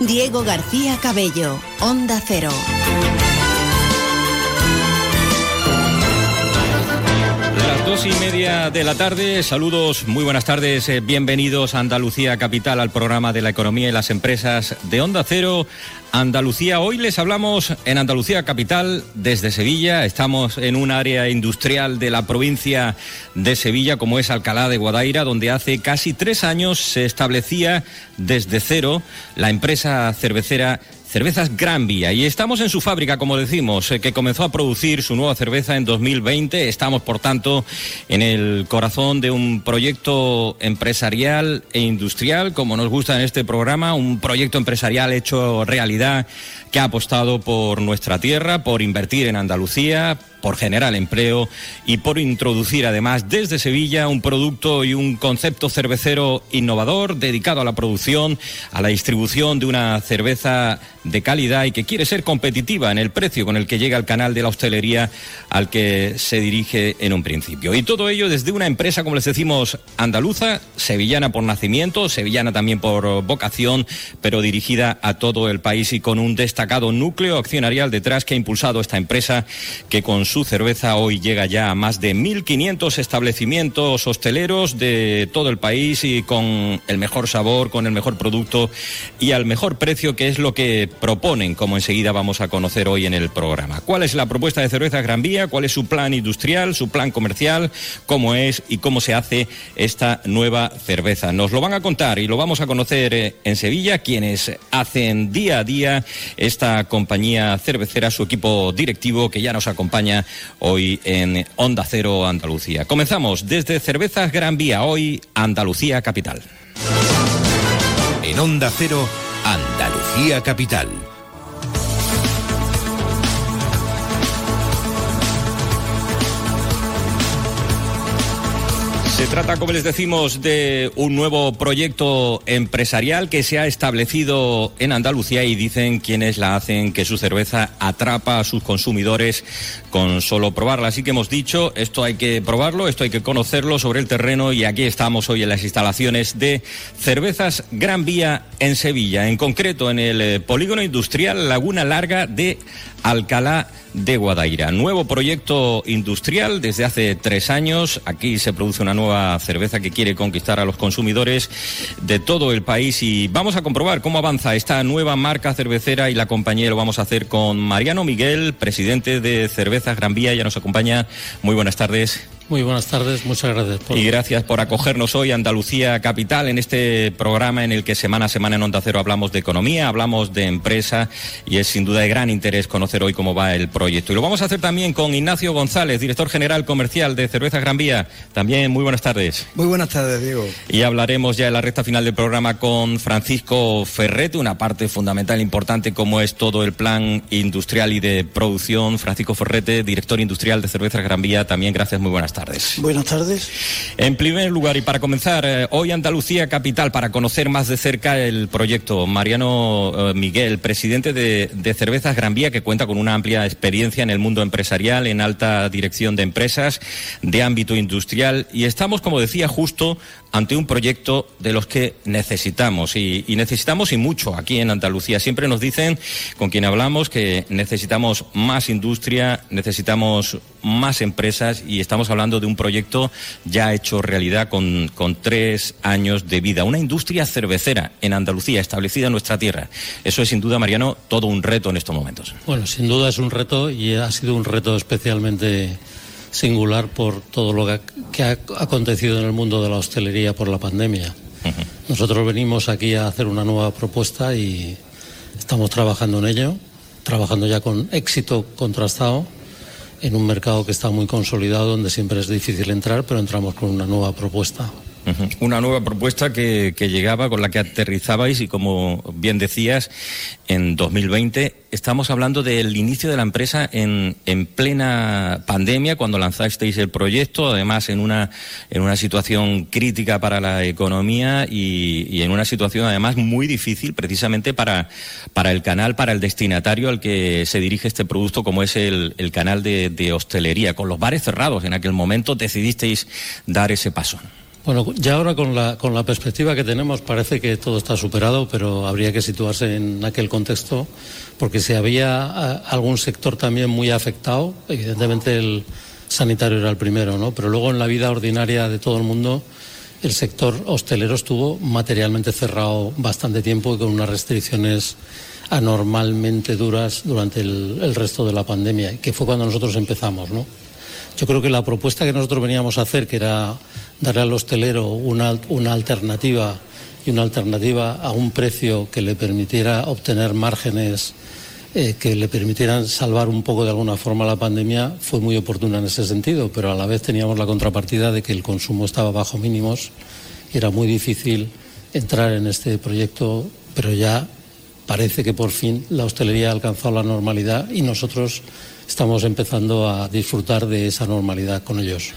Diego García Cabello, Onda Cero. Las dos y media de la tarde, saludos, muy buenas tardes, eh, bienvenidos a Andalucía Capital, al programa de la economía y las empresas de Onda Cero. Andalucía, hoy les hablamos en Andalucía Capital desde Sevilla, estamos en un área industrial de la provincia de Sevilla como es Alcalá de Guadaira, donde hace casi tres años se establecía desde cero la empresa cervecera Cervezas Gran Vía. Y estamos en su fábrica, como decimos, eh, que comenzó a producir su nueva cerveza en 2020. Estamos, por tanto, en el corazón de un proyecto empresarial e industrial, como nos gusta en este programa, un proyecto empresarial hecho realidad que ha apostado por nuestra tierra, por invertir en Andalucía, por generar empleo y por introducir además desde Sevilla un producto y un concepto cervecero innovador dedicado a la producción, a la distribución de una cerveza de calidad y que quiere ser competitiva en el precio con el que llega al canal de la hostelería al que se dirige en un principio. Y todo ello desde una empresa, como les decimos, andaluza, sevillana por nacimiento, sevillana también por vocación, pero dirigida a todo el país y con un destacado núcleo accionarial detrás que ha impulsado esta empresa que con su cerveza hoy llega ya a más de 1.500 establecimientos hosteleros de todo el país y con el mejor sabor, con el mejor producto y al mejor precio, que es lo que proponen, como enseguida vamos a conocer hoy en el programa. ¿Cuál es la propuesta de cerveza Gran Vía? ¿Cuál es su plan industrial, su plan comercial? ¿Cómo es y cómo se hace esta nueva cerveza? Nos lo van a contar y lo vamos a conocer eh, en Sevilla, quienes hacen día a día esta compañía cervecera, su equipo directivo que ya nos acompaña hoy en Onda Cero Andalucía. Comenzamos desde Cervezas Gran Vía, hoy Andalucía Capital. En Onda Cero, Andalucía Capital. Se trata, como les decimos, de un nuevo proyecto empresarial que se ha establecido en Andalucía y dicen quienes la hacen que su cerveza atrapa a sus consumidores con solo probarla. Así que hemos dicho, esto hay que probarlo, esto hay que conocerlo sobre el terreno y aquí estamos hoy en las instalaciones de Cervezas Gran Vía en Sevilla, en concreto en el eh, polígono industrial Laguna Larga de Alcalá de Guadaira. Nuevo proyecto industrial desde hace tres años. Aquí se produce una nueva cerveza que quiere conquistar a los consumidores de todo el país y vamos a comprobar cómo avanza esta nueva marca cervecera y la compañía lo vamos a hacer con Mariano Miguel, presidente de Cervezas Gran Vía. Ya nos acompaña. Muy buenas tardes. Muy buenas tardes, muchas gracias. Por... Y gracias por acogernos hoy a Andalucía Capital en este programa en el que semana a semana en Onda Cero hablamos de economía, hablamos de empresa y es sin duda de gran interés conocer hoy cómo va el proyecto. Y lo vamos a hacer también con Ignacio González, director general comercial de Cerveza Gran Vía. También muy buenas tardes. Muy buenas tardes, Diego. Y hablaremos ya en la recta final del programa con Francisco Ferrete, una parte fundamental importante como es todo el plan industrial y de producción. Francisco Ferrete, director industrial de Cerveza Gran Vía. También gracias, muy buenas tardes tardes. Buenas tardes. En primer lugar, y para comenzar, eh, hoy Andalucía Capital, para conocer más de cerca el proyecto, Mariano eh, Miguel, presidente de, de, Cervezas Gran Vía, que cuenta con una amplia experiencia en el mundo empresarial, en alta dirección de empresas, de ámbito industrial, y estamos, como decía, justo ante un proyecto de los que necesitamos y, y, necesitamos y mucho aquí en Andalucía. Siempre nos dicen con quien hablamos que necesitamos más industria, necesitamos más empresas y estamos hablando de un proyecto ya hecho realidad con, con tres años de vida. Una industria cervecera en Andalucía, establecida en nuestra tierra. Eso es sin duda, Mariano, todo un reto en estos momentos. Bueno, sin duda es un reto y ha sido un reto especialmente singular por todo lo que, que ha acontecido en el mundo de la hostelería por la pandemia. Uh -huh. Nosotros venimos aquí a hacer una nueva propuesta y estamos trabajando en ello, trabajando ya con éxito contrastado en un mercado que está muy consolidado, donde siempre es difícil entrar, pero entramos con una nueva propuesta. Una nueva propuesta que, que, llegaba, con la que aterrizabais y como bien decías, en 2020 estamos hablando del inicio de la empresa en, en plena pandemia, cuando lanzasteis el proyecto, además en una, en una situación crítica para la economía y, y en una situación además muy difícil precisamente para, para el canal, para el destinatario al que se dirige este producto, como es el, el canal de, de hostelería. Con los bares cerrados en aquel momento decidisteis dar ese paso. Bueno, ya ahora con la, con la perspectiva que tenemos parece que todo está superado, pero habría que situarse en aquel contexto, porque si había algún sector también muy afectado, evidentemente el sanitario era el primero, ¿no? Pero luego en la vida ordinaria de todo el mundo, el sector hostelero estuvo materialmente cerrado bastante tiempo y con unas restricciones anormalmente duras durante el resto de la pandemia, que fue cuando nosotros empezamos, ¿no? Yo creo que la propuesta que nosotros veníamos a hacer, que era darle al hostelero una, alternativa y una alternativa a un precio que le permitiera obtener márgenes eh, que le permitieran salvar un poco de alguna forma la pandemia, fue muy oportuna en ese sentido, pero a la vez teníamos la contrapartida de que el consumo estaba bajo mínimos y era muy difícil entrar en este proyecto, pero ya parece que por fin la hostelería ha alcanzado la normalidad y nosotros estamos empezando a disfrutar de esa normalidad con ellos.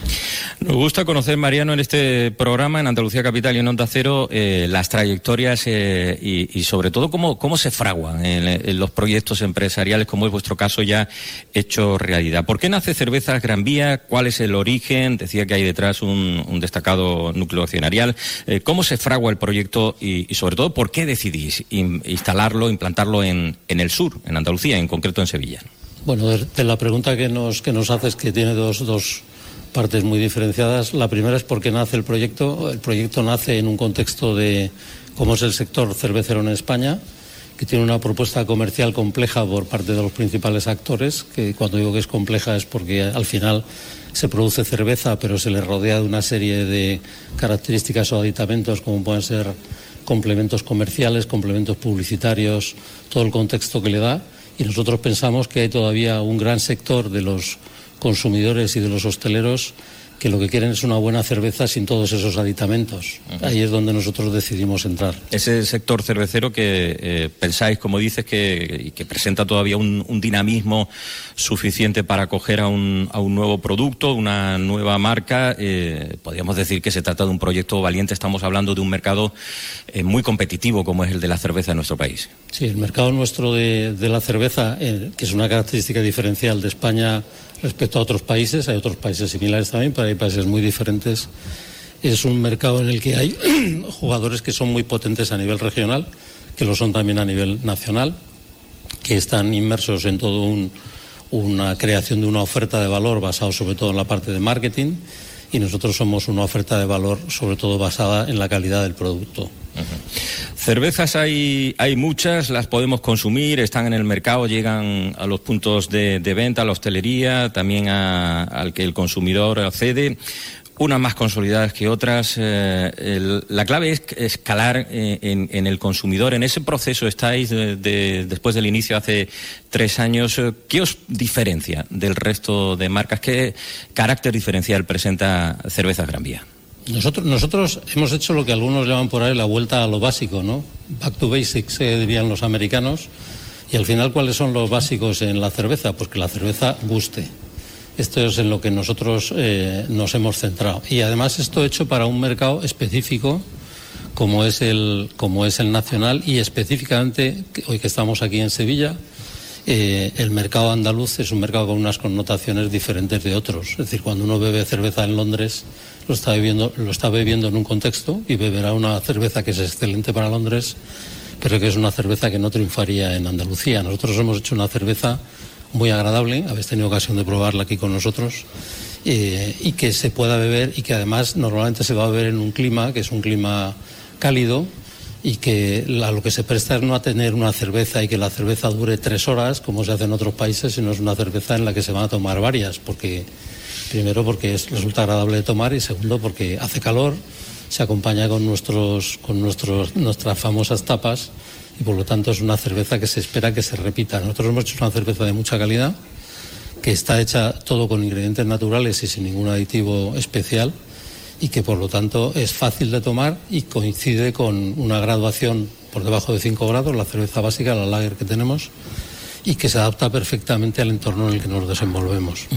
Nos gusta conocer, Mariano, en este programa, en Andalucía Capital y en Onda Cero, eh, las trayectorias eh, y, sobre todo cómo, cómo se fraguan en, los proyectos empresariales, como es vuestro caso ya hecho realidad. ¿Por qué nace Cervezas Gran Vía? ¿Cuál es el origen? Decía que hay detrás un, destacado núcleo accionarial. Eh, ¿Cómo se fragua el proyecto y, sobre todo, por qué decidís instalarlo, implantarlo en, en el sur, en Andalucía, en concreto en Sevilla? Bueno, de, la pregunta que nos, que nos haces, que tiene dos, dos partes muy diferenciadas. La primera es por qué nace el proyecto. El proyecto nace en un contexto de cómo es el sector cervecero en España, que tiene una propuesta comercial compleja por parte de los principales actores, que cuando digo que es compleja es porque al final se produce cerveza, pero se le rodea de una serie de características o aditamentos como pueden ser complementos comerciales, complementos publicitarios, todo el contexto que le da y nosotros pensamos que hay todavía un gran sector de los consumidores y de los hosteleros que lo que quieren es una buena cerveza sin todos esos aditamentos. Ahí es donde nosotros decidimos entrar. Ese sector cervecero que eh, pensáis, como dices, que, que presenta todavía un, dinamismo suficiente para acoger a un, a un nuevo producto, una nueva marca, eh, podríamos decir que se trata de un proyecto valiente. Estamos hablando de un mercado eh, muy competitivo como es el de la cerveza en nuestro país. Sí, el mercado nuestro de, de la cerveza, que es una característica diferencial de España respecto a otros países. Hay otros países similares también, pero hay países muy diferentes. Es un mercado en el que hay jugadores que son muy potentes a nivel regional, que lo son también a nivel nacional, que están inmersos en todo una creación de una oferta de valor basado sobre todo en la parte de marketing y nosotros somos una oferta de valor sobre todo basada en la calidad del producto. Cervezas hay, hay muchas, las podemos consumir, están en el mercado, llegan a los puntos de, venta, a la hostelería, también al que el consumidor accede unas más consolidadas que otras. Eh, la clave es escalar eh, en, el consumidor. En ese proceso estáis después del inicio hace tres años. ¿Qué os diferencia del resto de marcas? ¿Qué carácter diferencial presenta Cervezas Gran Vía? Nosotros, nosotros hemos hecho lo que algunos llaman por ahí la vuelta a lo básico, ¿no? Back to basics, se dirían los americanos. Y al final, ¿cuáles son los básicos en la cerveza? Pues que la cerveza guste. Esto es en lo que nosotros eh, nos hemos centrado. Y además esto hecho para un mercado específico como es el, como es el nacional y específicamente, hoy que estamos aquí en Sevilla, eh, el mercado andaluz es un mercado con unas connotaciones diferentes de otros. Es decir, cuando uno bebe cerveza en Londres, lo está bebiendo, lo está bebiendo en un contexto y beberá una cerveza que es excelente para Londres, pero que es una cerveza que no triunfaría en Andalucía. Nosotros hemos hecho una cerveza muy agradable, habéis tenido ocasión de probarla aquí con nosotros, eh, y que se pueda beber y que además normalmente se va a beber en un clima que es un clima cálido y que a lo que se presta es no a tener una cerveza y que la cerveza dure tres horas, como se hace en otros países, sino es una cerveza en la que se van a tomar varias, porque primero porque es, resulta agradable de tomar y segundo porque hace calor, se acompaña con, nuestros, con nuestros, nuestras famosas tapas y por lo tanto es una cerveza que se espera que se repita. Nosotros hemos hecho una cerveza de mucha calidad, que está hecha todo con ingredientes naturales y sin ningún aditivo especial y que por lo tanto es fácil de tomar y coincide con una graduación por debajo de 5 grados, la cerveza básica, la lager que tenemos, y que se adapta perfectamente al entorno en el que nos desenvolvemos.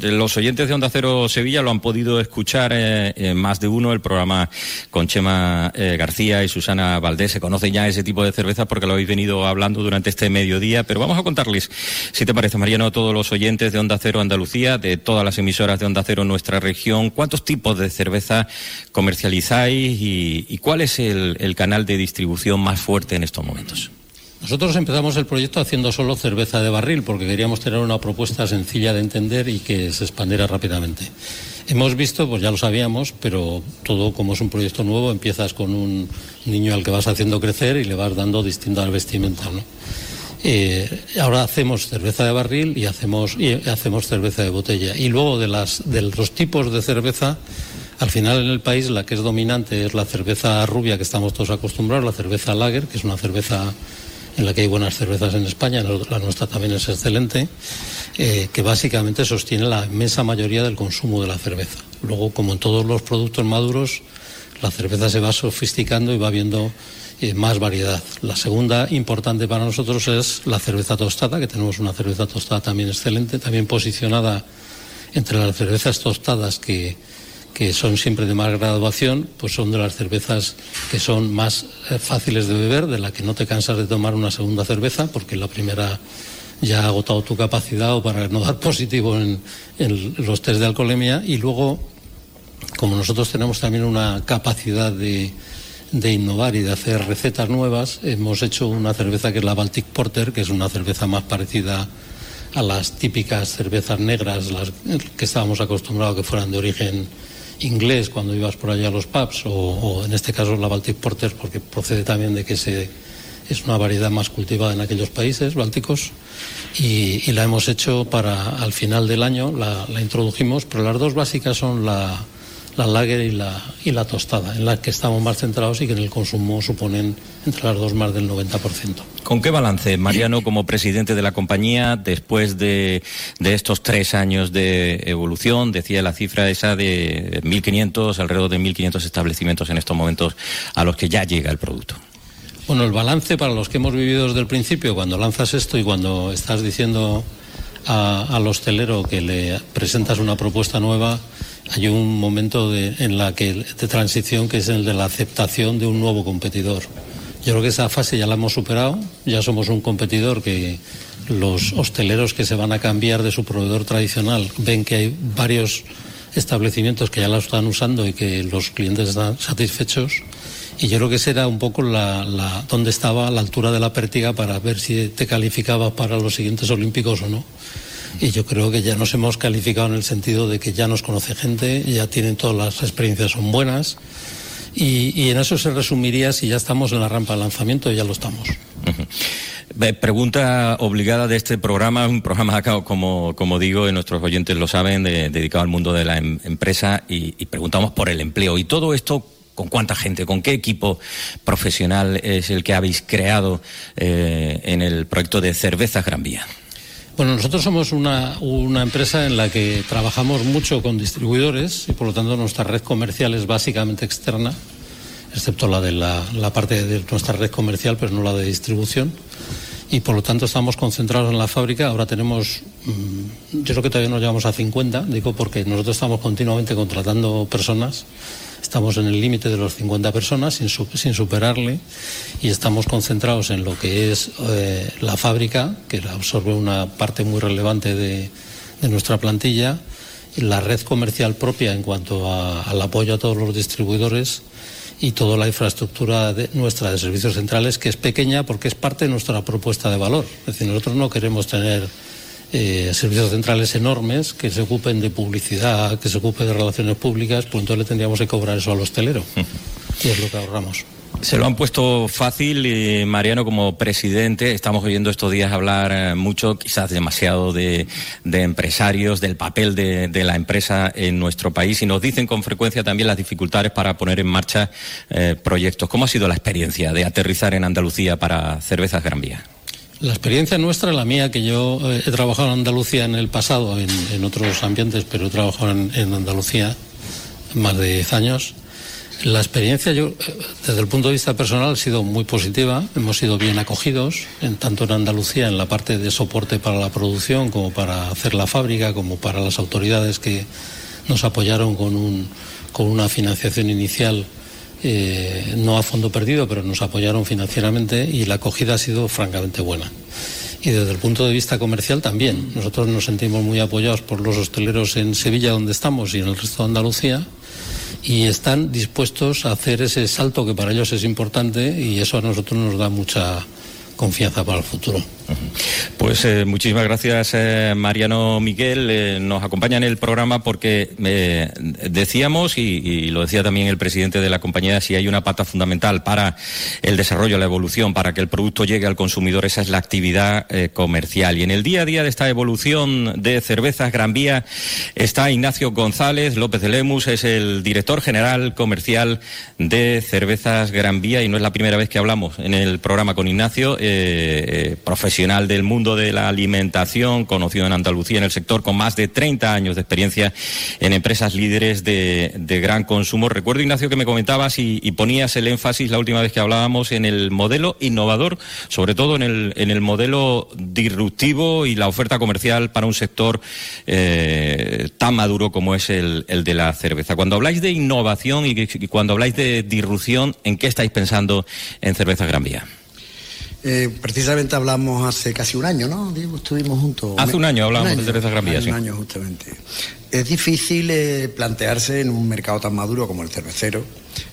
Los oyentes de Onda Cero Sevilla lo han podido escuchar eh, más de uno, el programa con Chema eh, García y Susana Valdés. Se conocen ya ese tipo de cerveza porque lo habéis venido hablando durante este mediodía, pero vamos a contarles, si te parece, Mariano, a todos los oyentes de Onda Cero Andalucía, de todas las emisoras de Onda Cero en nuestra región, cuántos tipos de cerveza comercializáis y, cuál es el canal de distribución más fuerte en estos momentos. Nosotros empezamos el proyecto haciendo solo cerveza de barril porque queríamos tener una propuesta sencilla de entender y que se expandiera rápidamente. Hemos visto, pues ya lo sabíamos, pero todo como es un proyecto nuevo, empiezas con un niño al que vas haciendo crecer y le vas dando distintas vestimentas. Eh, ahora hacemos cerveza de barril y hacemos, y hacemos cerveza de botella. Y luego de, las, de los tipos de cerveza, al final en el país la que es dominante es la cerveza rubia que estamos todos acostumbrados, la cerveza lager, que es una cerveza en la que hay buenas cervezas en España, la nuestra también es excelente, eh, que básicamente sostiene la inmensa mayoría del consumo de la cerveza. Luego, como en todos los productos maduros, la cerveza se va sofisticando y va viendo eh, más variedad. La segunda importante para nosotros es la cerveza tostada, que tenemos una cerveza tostada también excelente, también posicionada entre las cervezas tostadas que, que son siempre de más graduación, pues son de las cervezas que son más eh, fáciles de beber, de la que no te cansas de tomar una segunda cerveza, porque la primera ya ha agotado tu capacidad o para no dar positivo en, los test de alcoholemia. Y luego, como nosotros tenemos también una capacidad de, de innovar y de hacer recetas nuevas, hemos hecho una cerveza que es la Baltic Porter, que es una cerveza más parecida a las típicas cervezas negras, las que estábamos acostumbrados que fueran de origen inglés cuando ibas por allá a los pubs, o, en este caso la Baltic Porter, porque procede también de que se, es una variedad más cultivada en aquellos países bálticos, y, la hemos hecho para al final del año, la, la introdujimos, pero las dos básicas son la, la lager y la, y la tostada, en la que estamos más centrados y que en el consumo suponen entre las dos más del 90%. ¿Con qué balance, Mariano, como presidente de la compañía, después de, de estos tres años de evolución, decía la cifra esa de 1.500, alrededor de 1.500 establecimientos en estos momentos a los que ya llega el producto? Bueno, el balance para los que hemos vivido desde el principio, cuando lanzas esto y cuando estás diciendo al hostelero que le presentas una propuesta nueva, hay un momento de, en la que, de transición que es el de la aceptación de un nuevo competidor. Yo creo que esa fase ya la hemos superado, ya somos un competidor que los hosteleros que se van a cambiar de su proveedor tradicional ven que hay varios establecimientos que ya la están usando y que los clientes están satisfechos. Y yo creo que esa era un poco la, la, donde estaba la altura de la pértiga para ver si te calificaba para los siguientes olímpicos o no y yo creo que ya nos hemos calificado en el sentido de que ya nos conoce gente, ya tienen todas las experiencias son buenas y, en eso se resumiría si ya estamos en la rampa de lanzamiento, ya lo estamos. Pregunta obligada de este programa, un programa como, como digo, y nuestros oyentes lo saben, dedicado al mundo de la em, empresa y, preguntamos por el empleo. Y todo esto ¿Con cuánta gente? ¿Con qué equipo profesional es el que habéis creado eh, en el proyecto de Cervezas Gran Vía? Bueno, nosotros somos una, una, empresa en la que trabajamos mucho con distribuidores y por lo tanto nuestra red comercial es básicamente externa, excepto la de la, la parte de nuestra red comercial, pero no la de distribución. Y por lo tanto estamos concentrados en la fábrica. Ahora tenemos, mm, yo creo que todavía nos llevamos a 50, digo porque nosotros estamos continuamente contratando personas Estamos en el límite de los 50 personas sin, sin, superarle y estamos concentrados en lo que es eh, la fábrica, que absorbe una parte muy relevante de, de nuestra plantilla, la red comercial propia en cuanto al apoyo a todos los distribuidores y toda la infraestructura nuestra de servicios centrales, que es pequeña porque es parte de nuestra propuesta de valor. Es decir, nosotros no queremos tener eh, servicios centrales enormes que se ocupen de publicidad, que se ocupen de relaciones públicas, pues entonces le tendríamos que cobrar eso al hostelero. y es lo que ahorramos. Se lo han puesto fácil, y Mariano, como presidente. Estamos oyendo estos días hablar eh, mucho, quizás demasiado, de, empresarios, del papel de, la empresa en nuestro país y nos dicen con frecuencia también las dificultades para poner en marcha eh, proyectos. ¿Cómo ha sido la experiencia de aterrizar en Andalucía para Cervezas Gran Vía? La experiencia nuestra, la mía, que yo eh, he trabajado en Andalucía en el pasado, en, otros ambientes, pero he trabajado en, Andalucía más de 10 años, La experiencia, yo, desde el punto de vista personal, ha sido muy positiva. Hemos sido bien acogidos, en, tanto en Andalucía, en la parte de soporte para la producción, como para hacer la fábrica, como para las autoridades que nos apoyaron con, un, con una financiación inicial, eh, no a fondo perdido, pero nos apoyaron financieramente y la acogida ha sido francamente buena. Y desde el punto de vista comercial también. Nosotros nos sentimos muy apoyados por los hosteleros en Sevilla, donde estamos, y en el resto de Andalucía y están dispuestos a hacer ese salto que para ellos es importante y eso a nosotros nos da mucha confianza para el futuro. Pues eh, muchísimas gracias, eh, Mariano Miguel. Eh, nos acompaña en el programa porque decíamos, y, lo decía también el presidente de la compañía, si hay una pata fundamental para el desarrollo, la evolución, para que el producto llegue al consumidor, esa es la actividad comercial. Y en el día a día de esta evolución de cervezas Gran Vía está Ignacio González López de Lemus, es el director general comercial de Cervezas Gran Vía y no es la primera vez que hablamos en el programa con Ignacio, profesional del mundo de la alimentación, conocido en Andalucía en el sector, con más de 30 años de experiencia en empresas líderes de, gran consumo. Recuerdo, Ignacio, que me comentabas y, ponías el énfasis la última vez que hablábamos en el modelo innovador, sobre todo en el, en el modelo disruptivo y la oferta comercial para un sector eh, tan maduro como es el, de la cerveza. Cuando habláis de innovación y, y cuando habláis de disrupción, ¿en qué estáis pensando en Cerveza Gran Vía? Eh, precisamente hablamos hace casi un año, ¿no? Estuvimos juntos. Hace un año hablamos de Cerveza Gran Vía, sí. Un año, justamente. Es difícil eh, plantearse en un mercado tan maduro como el cervecero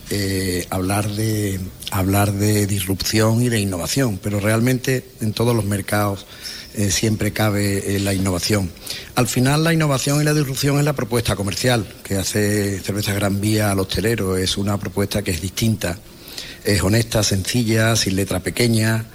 eh, hablar, de, hablar de disrupción y de innovación, pero realmente en todos los mercados siempre cabe la innovación. Al final la innovación y la disrupción es la propuesta comercial que hace Cerveza Gran Vía al hostelero, es una propuesta que es distinta es honesta, sencilla, sin letra pequeña.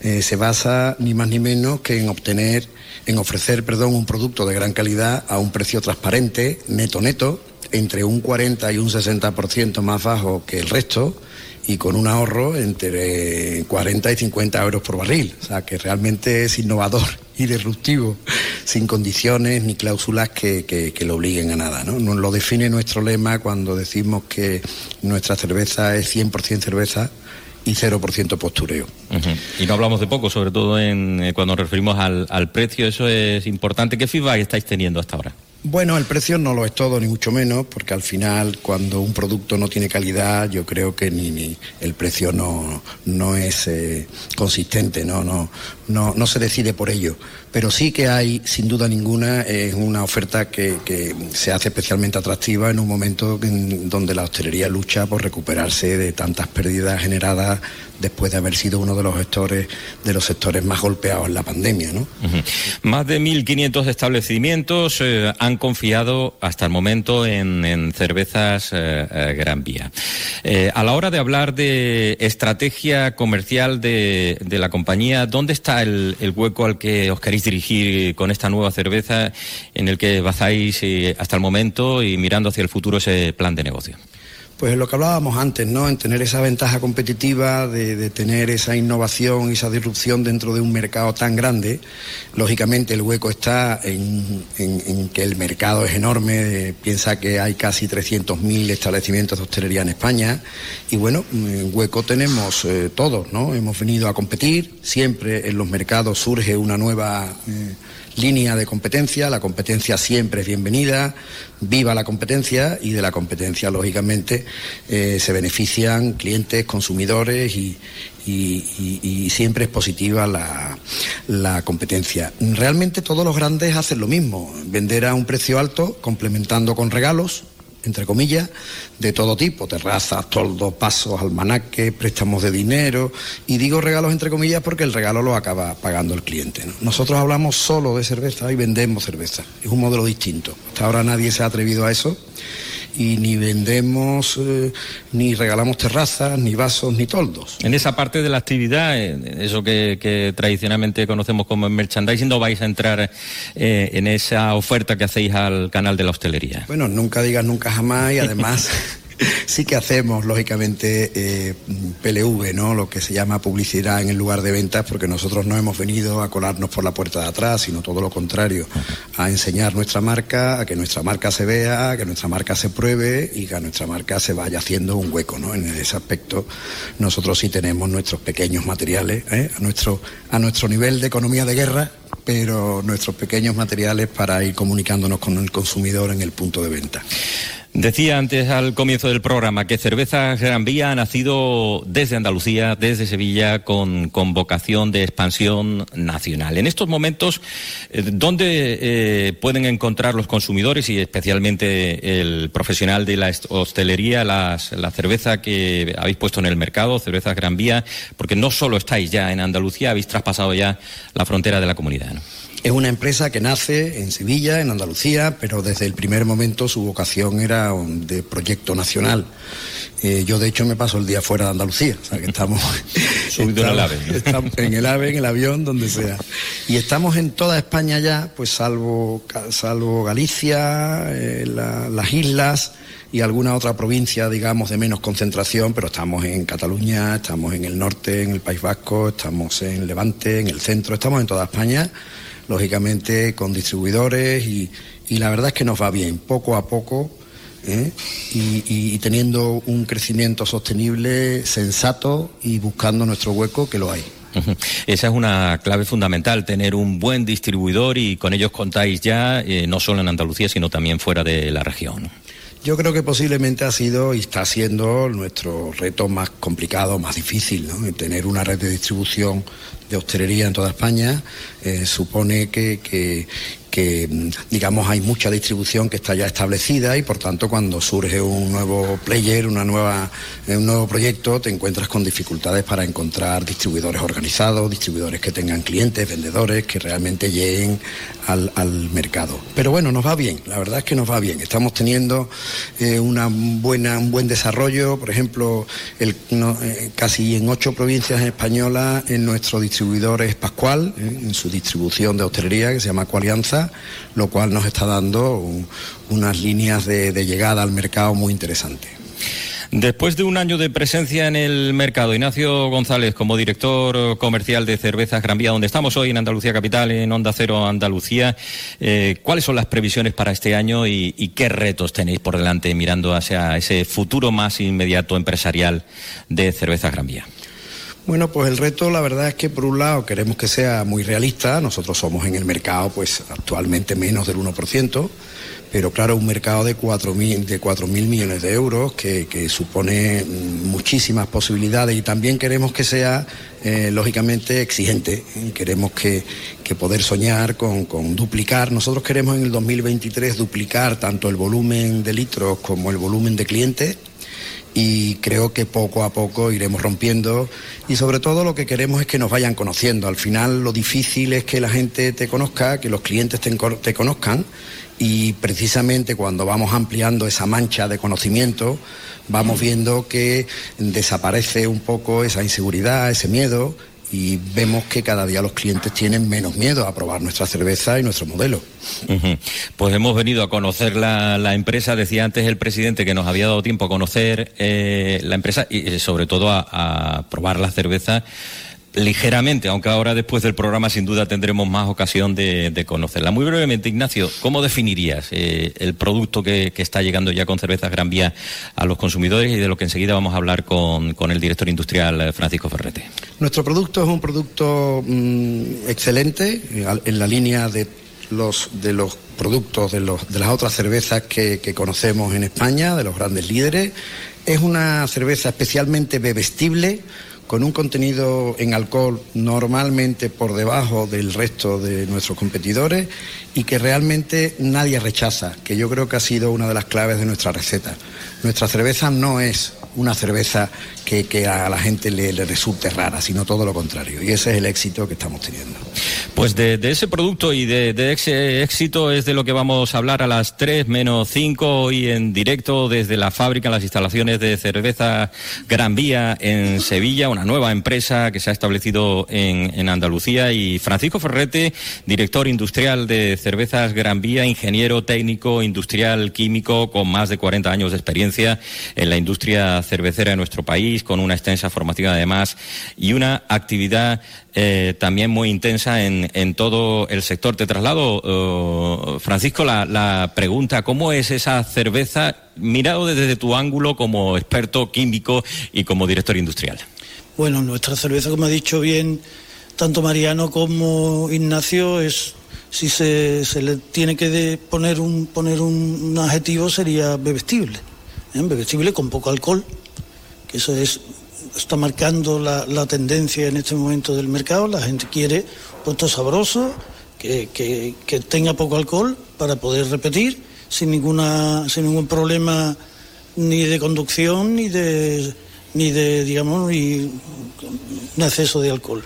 Eh, se basa ni más ni menos que en obtener, en ofrecer, perdón, un producto de gran calidad a un precio transparente, neto neto, entre un 40 y un 60% más bajo que el resto y con un ahorro entre 40 y 50 euros por barril. O sea, que realmente es innovador y disruptivo, sin condiciones ni cláusulas que, lo obliguen a nada. ¿no? Nos lo define nuestro lema cuando decimos que nuestra cerveza es 100% cerveza y 0% postureo. Y no hablamos de poco, sobre todo en, eh, cuando nos referimos al, al precio, eso es importante. ¿Qué feedback estáis teniendo hasta ahora? Bueno, el precio no lo es todo, ni mucho menos, porque al final cuando un producto no tiene calidad, yo creo que ni, el precio no, no es eh, consistente, ¿no? No, no, no se decide por ello. Pero sí que hay, sin duda ninguna, es una oferta que, que se hace especialmente atractiva en un momento en donde la hostelería lucha por recuperarse de tantas pérdidas generadas después de haber sido uno de los sectores de los sectores más golpeados en la pandemia. ¿no? Más de 1.500 establecimientos eh, han confiado hasta el momento en, cervezas eh, eh, Gran Vía. a la hora de hablar de estrategia comercial de, la compañía, ¿dónde está el, hueco al que os queréis dirigir con esta nueva cerveza en el que basáis hasta el momento y mirando hacia el futuro ese plan de negocio? Pues lo que hablábamos antes, ¿no? En tener esa ventaja competitiva, de, tener esa innovación y esa disrupción dentro de un mercado tan grande. Lógicamente el hueco está en, que el mercado es enorme, piensa que hay casi 300.000 establecimientos de hostelería en España y bueno, en hueco tenemos eh, todos, ¿no? Hemos venido a competir, siempre en los mercados surge una nueva... Eh, línea de competencia, la competencia siempre es bienvenida, viva la competencia y de la competencia, lógicamente, eh, se benefician clientes, consumidores y, siempre es positiva la, la, competencia. Realmente todos los grandes hacen lo mismo, vender a un precio alto complementando con regalos, entre comillas, de todo tipo, terrazas, toldos, pasos, almanaques, préstamos de dinero, y digo regalos entre comillas porque el regalo lo acaba pagando el cliente. Nosotros hablamos solo de cerveza y vendemos cerveza, es un modelo distinto. Hasta ahora nadie se ha atrevido a eso y ni vendemos, eh, ni regalamos terrazas, ni vasos, ni toldos. En esa parte de la actividad, eso que, tradicionalmente conocemos como merchandising, no vais a entrar eh, en esa oferta que hacéis al canal de la hostelería. Bueno, nunca digas nunca jamás y además... sí que hacemos, lógicamente, eh, PLV, ¿no? Lo que se llama publicidad en el lugar de ventas, porque nosotros no hemos venido a colarnos por la puerta de atrás, sino todo lo contrario, a enseñar nuestra marca, a que nuestra marca se vea, a que nuestra marca se pruebe y que a nuestra marca se vaya haciendo un hueco, ¿no? En ese aspecto, nosotros sí tenemos nuestros pequeños materiales, ¿eh? a, nuestro, a nuestro nivel de economía de guerra, pero nuestros pequeños materiales para ir comunicándonos con el consumidor en el punto de venta. Decía antes al comienzo del programa que Cerveza Gran Vía ha nacido desde Andalucía, desde Sevilla, con, vocación de expansión nacional. En estos momentos, eh, ¿dónde eh, pueden encontrar los consumidores y especialmente el profesional de la hostelería la cerveza que habéis puesto en el mercado, Cerveza Gran Vía? Porque no solo estáis ya en Andalucía, habéis traspasado ya la frontera de la comunidad. Es una empresa que nace en Sevilla, en Andalucía, pero desde el primer momento su vocación era de proyecto nacional. Eh, yo, de hecho, me paso el día fuera de Andalucía, o sea que estamos, en el AVE. en el AVE, en el avión, donde sea. Y estamos en toda España ya, pues salvo, salvo Galicia, eh, las islas y alguna otra provincia, digamos, de menos concentración, pero estamos en Cataluña, estamos en el norte, en el País Vasco, estamos en Levante, en el centro, estamos en toda España lógicamente con distribuidores y, la verdad es que nos va bien, poco a poco. ¿eh? Y, teniendo un crecimiento sostenible, sensato y buscando nuestro hueco, que lo hay. Esa es una clave fundamental, tener un buen distribuidor y con ellos contáis ya, eh, no solo en Andalucía, sino también fuera de la región. Yo creo que posiblemente ha sido y está siendo nuestro reto más complicado, más difícil, ¿no? Tener una red de distribución de hostelería en toda España eh, supone que, que digamos hay mucha distribución que está ya establecida y por tanto cuando surge un nuevo player, una nueva, un nuevo proyecto, te encuentras con dificultades para encontrar distribuidores organizados, distribuidores que tengan clientes, vendedores, que realmente lleguen al, mercado. Pero bueno, nos va bien, la verdad es que nos va bien. Estamos teniendo eh, una buena, un buen desarrollo, por ejemplo, eh, casi en ocho provincias españolas en nuestro distribuidor es Pascual, eh, en su distribución de hostelería que se llama Lo cual nos está dando unas líneas de, llegada al mercado muy interesantes. Después de un año de presencia en el mercado, Ignacio González, como director comercial de Cervezas Gran Vía, donde estamos hoy en Andalucía Capital, en Onda Cero Andalucía, eh, ¿cuáles son las previsiones para este año y, y, qué retos tenéis por delante mirando hacia ese futuro más inmediato empresarial de Cervezas Gran Vía? Bueno, pues el reto la verdad es que por un lado queremos que sea muy realista, nosotros somos en el mercado pues actualmente menos del 1%, pero claro, un mercado de 4.000 de cuatro mil millones de euros que, supone muchísimas posibilidades. Y también queremos que sea eh, lógicamente exigente, queremos que, poder soñar con, duplicar, nosotros queremos en el 2023 duplicar tanto el volumen de litros como el volumen de clientes y creo que poco a poco iremos rompiendo y sobre todo lo que queremos es que nos vayan conociendo. Al final lo difícil es que la gente te conozca, que los clientes te, conozcan y precisamente cuando vamos ampliando esa mancha de conocimiento vamos viendo que desaparece un poco esa inseguridad, ese miedo y vemos que cada día los clientes tienen menos miedo a probar nuestra cerveza y nuestro modelo. Pues hemos venido a conocer la, empresa, decía antes el presidente que nos había dado tiempo a conocer eh, la empresa y eh, sobre todo a probar la cerveza ligeramente, aunque ahora después del programa sin duda tendremos más ocasión de, conocerla. Muy brevemente, Ignacio, ¿cómo definirías eh, el producto que, está llegando ya con Cervezas Gran Vía a los consumidores y de lo que enseguida vamos a hablar con, el director industrial eh, Francisco Ferrete? Nuestro producto es un producto mm, excelente, en la línea de los, de los productos de, los, de las otras cervezas que, que conocemos en España, de los grandes líderes. Es una cerveza especialmente bebestible, con un contenido en alcohol normalmente por debajo del resto de nuestros competidores y que realmente nadie rechaza, que yo creo que ha sido una de las claves de nuestra receta. Nuestra cerveza no es una cerveza que, a la gente le, resulte rara, sino todo lo contrario. Y ese es el éxito que estamos teniendo. Pues de, ese producto y de, ese éxito es de lo que vamos a hablar a las 3 menos 5 hoy en directo desde la fábrica, las instalaciones de cerveza Gran Vía en Sevilla, una nueva empresa que se ha establecido en, en Andalucía y Francisco Ferrete, director industrial de cervezas Gran Vía, ingeniero técnico industrial químico con más de 40 años de experiencia en la industria cervecera de nuestro país, con una extensa formativa además y una actividad eh, también muy intensa en, en, todo el sector. Te traslado, uh, Francisco, la, pregunta, ¿cómo es esa cerveza mirado desde tu ángulo como experto químico y como director industrial? Bueno, nuestra cerveza, como ha dicho bien tanto Mariano como Ignacio, es si se, le tiene que poner un poner un, adjetivo sería bebestible, ¿eh? bebestible con poco alcohol, eso es está marcando la, la, tendencia en este momento del mercado. La gente quiere puesto sabroso, que, que, que, tenga poco alcohol para poder repetir sin, ninguna, sin ningún problema ni de conducción ni de ni de, digamos, ni un exceso de alcohol.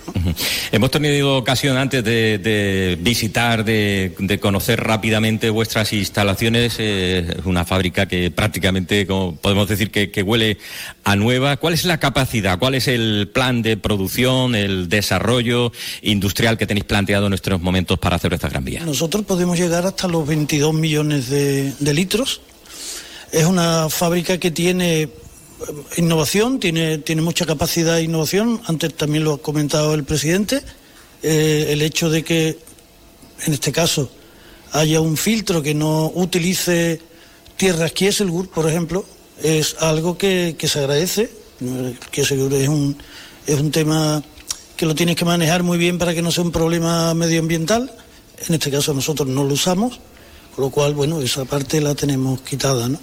Hemos tenido ocasión antes de, visitar, de, conocer rápidamente vuestras instalaciones. Es una fábrica que prácticamente, como podemos decir, que, huele a nueva. ¿Cuál es la capacidad? ¿Cuál es el plan de producción, el desarrollo industrial que tenéis planteado en estos momentos para hacer esta Gran Vía? Nosotros podemos llegar hasta los 22 millones de, de litros. Es una fábrica que tiene innovación, tiene, tiene mucha capacidad de innovación, antes también lo ha comentado el presidente, eh, el hecho de que en este caso haya un filtro que no utilice tierras Kieselgur, por ejemplo, es algo que, se agradece. Kieselgur es un, es un tema que lo tienes que manejar muy bien para que no sea un problema medioambiental. En este caso nosotros no lo usamos con lo cual, bueno, esa parte la tenemos quitada, ¿no?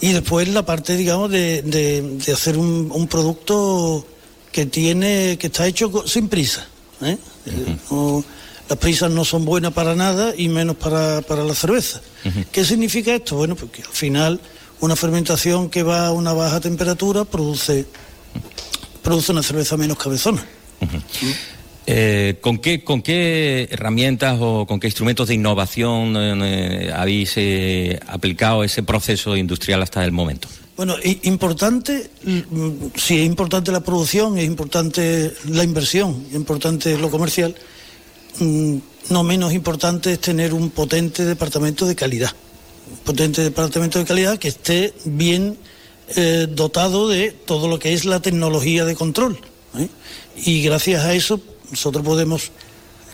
Y después la parte, digamos, de, de, hacer un, producto que tiene, que está hecho sin prisa. ¿eh? las prisas no son buenas para nada y menos para, la cerveza. ¿Qué significa esto? Bueno, porque al final una fermentación que va a una baja temperatura produce, produce una cerveza menos cabezona. Eh, ¿con, qué, ¿Con qué herramientas o con qué instrumentos de innovación eh, habéis eh, aplicado ese proceso industrial hasta el momento? Bueno, importante, mm, si es importante la producción, es importante la inversión, es importante lo comercial, mm, no menos importante es tener un potente departamento de calidad, un potente departamento de calidad que esté bien dotado de todo lo que es la tecnología de control. Y gracias a eso nosotros podemos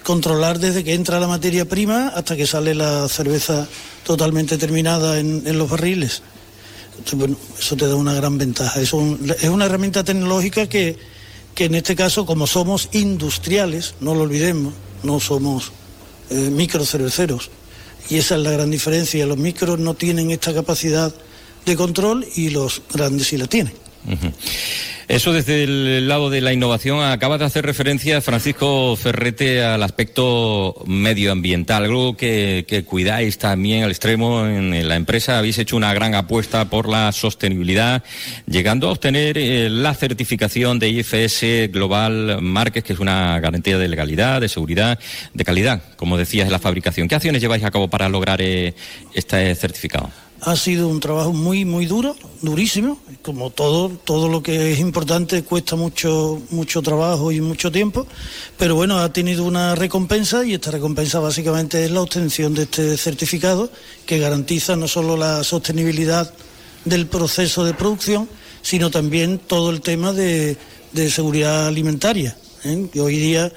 controlar desde que entra la materia prima hasta que sale la cerveza totalmente terminada en, los barriles. bueno, eso te da una gran ventaja. Es, es una herramienta tecnológica que, que, en este caso, como somos industriales, no lo olvidemos, no somos eh, microcerveceros. Y esa es la gran diferencia. Los micros no tienen esta capacidad de control y los grandes sí la tienen. Eso desde el lado de la innovación. Acaba de hacer referencia, Francisco Ferrete, al aspecto medioambiental, algo que, cuidáis también al extremo en la empresa. Habéis hecho una gran apuesta por la sostenibilidad, llegando a obtener eh, la certificación de IFS Global Marques, que es una garantía de legalidad, de seguridad, de calidad, como decías, en la fabricación. ¿Qué acciones lleváis a cabo para lograr eh, este certificado? Ha sido un trabajo muy, muy duro, durísimo. Como todo, todo lo que es importante cuesta mucho, mucho trabajo y mucho tiempo. Pero bueno, ha tenido una recompensa y esta recompensa básicamente es la obtención de este certificado que garantiza no solo la sostenibilidad del proceso de producción, sino también todo el tema de, seguridad alimentaria. ¿eh? Hoy día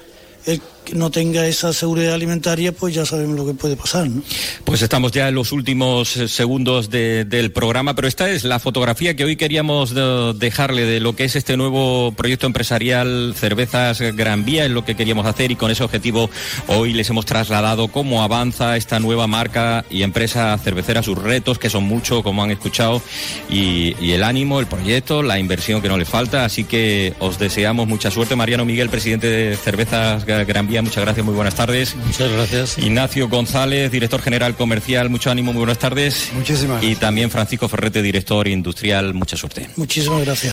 no tenga esa seguridad alimentaria, pues ya sabemos lo que puede pasar. ¿no? Pues estamos ya en los últimos eh, segundos del programa, pero esta es la fotografía que hoy queríamos dejarle de lo que es este nuevo proyecto empresarial Cervezas Gran Vía, es lo que queríamos hacer y con ese objetivo hoy les hemos trasladado cómo avanza esta nueva marca y empresa cervecera, sus retos, que son muchos, como han escuchado, y, y el ánimo, el proyecto, la inversión que no le falta. Así que os deseamos mucha suerte. Mariano Miguel, presidente de Cervezas Gran Vía muchas gracias, muy buenas tardes. Muchas gracias. Ignacio González, director general comercial, mucho ánimo, muy buenas tardes. Muchísimas Y también Francisco Ferrete, director industrial, mucha suerte. Muchísimas gracias.